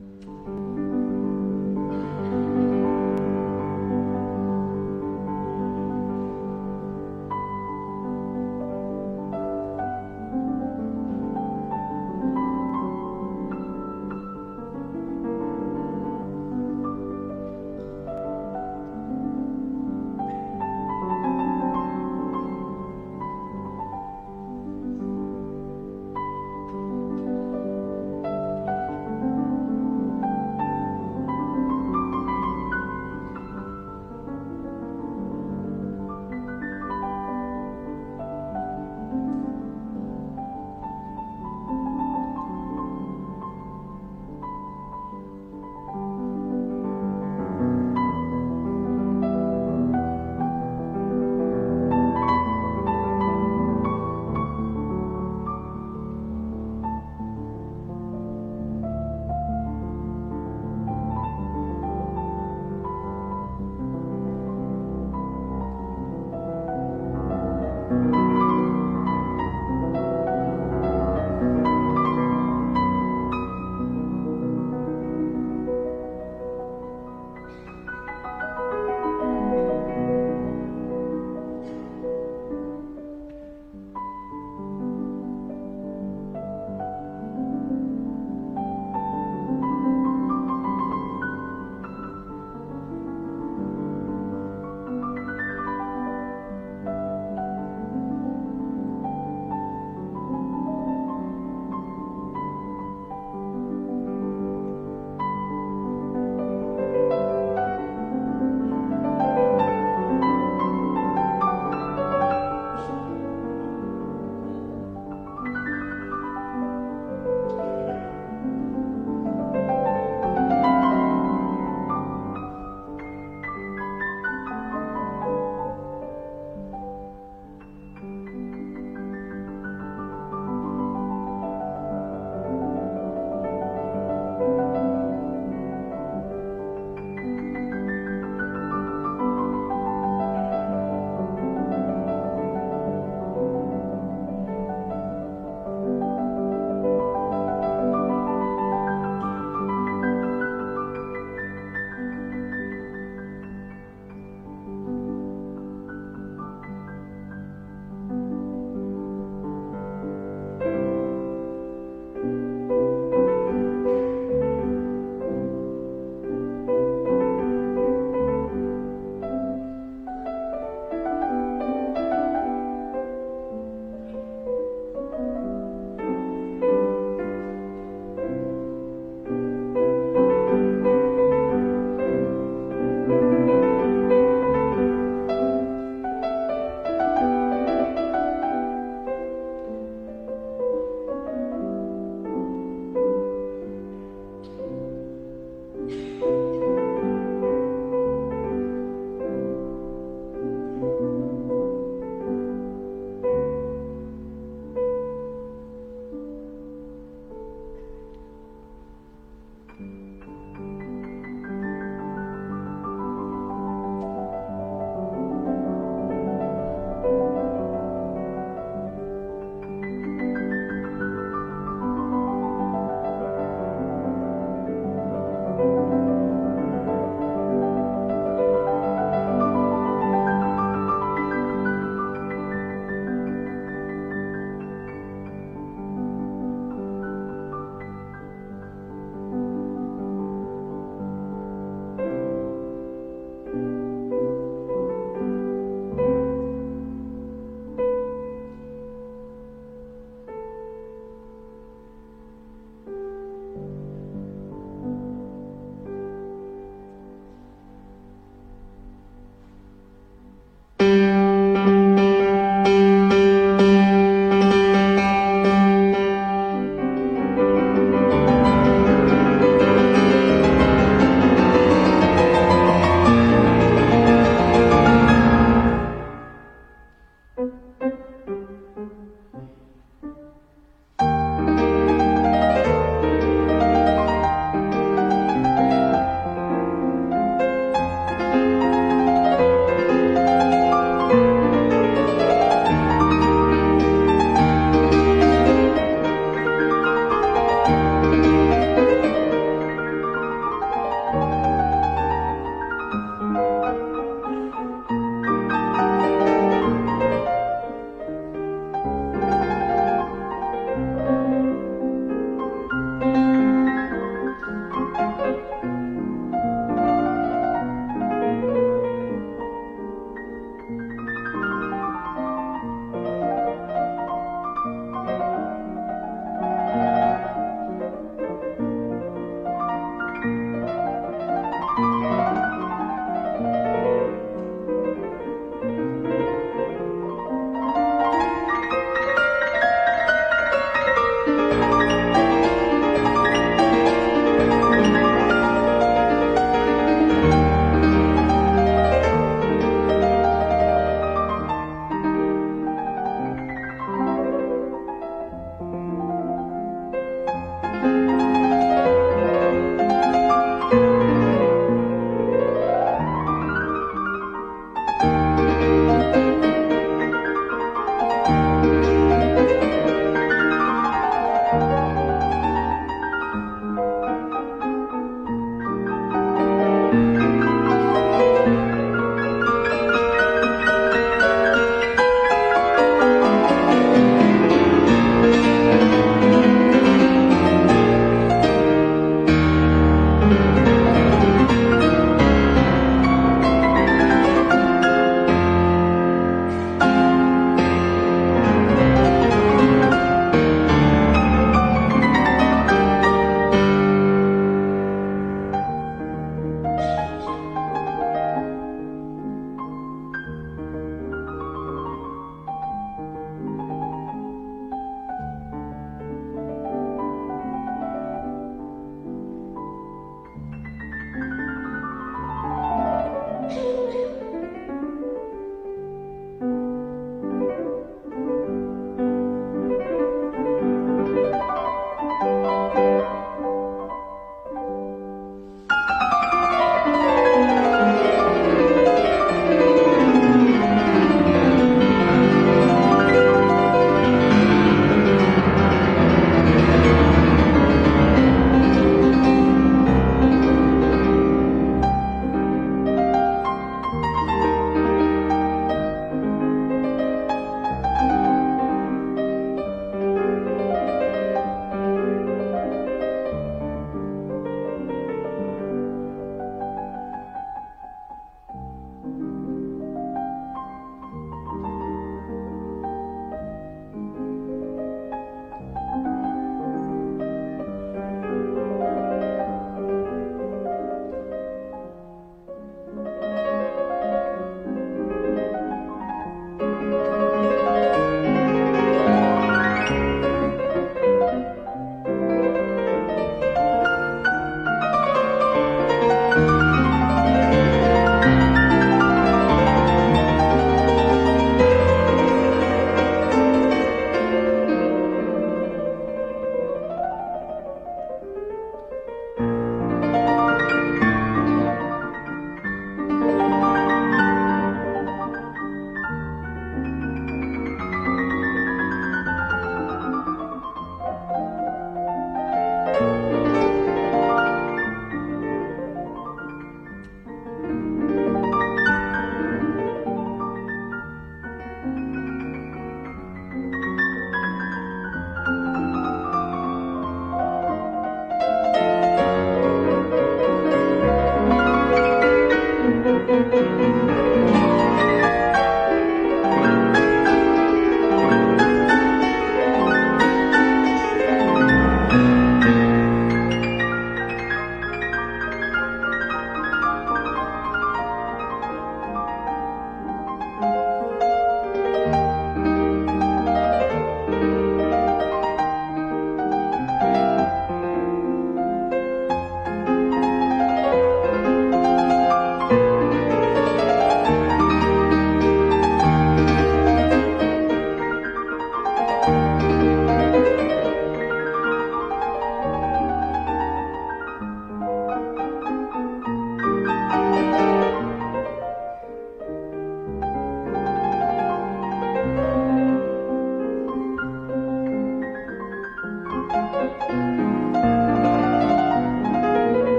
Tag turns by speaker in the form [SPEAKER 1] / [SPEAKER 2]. [SPEAKER 1] Mm-hmm.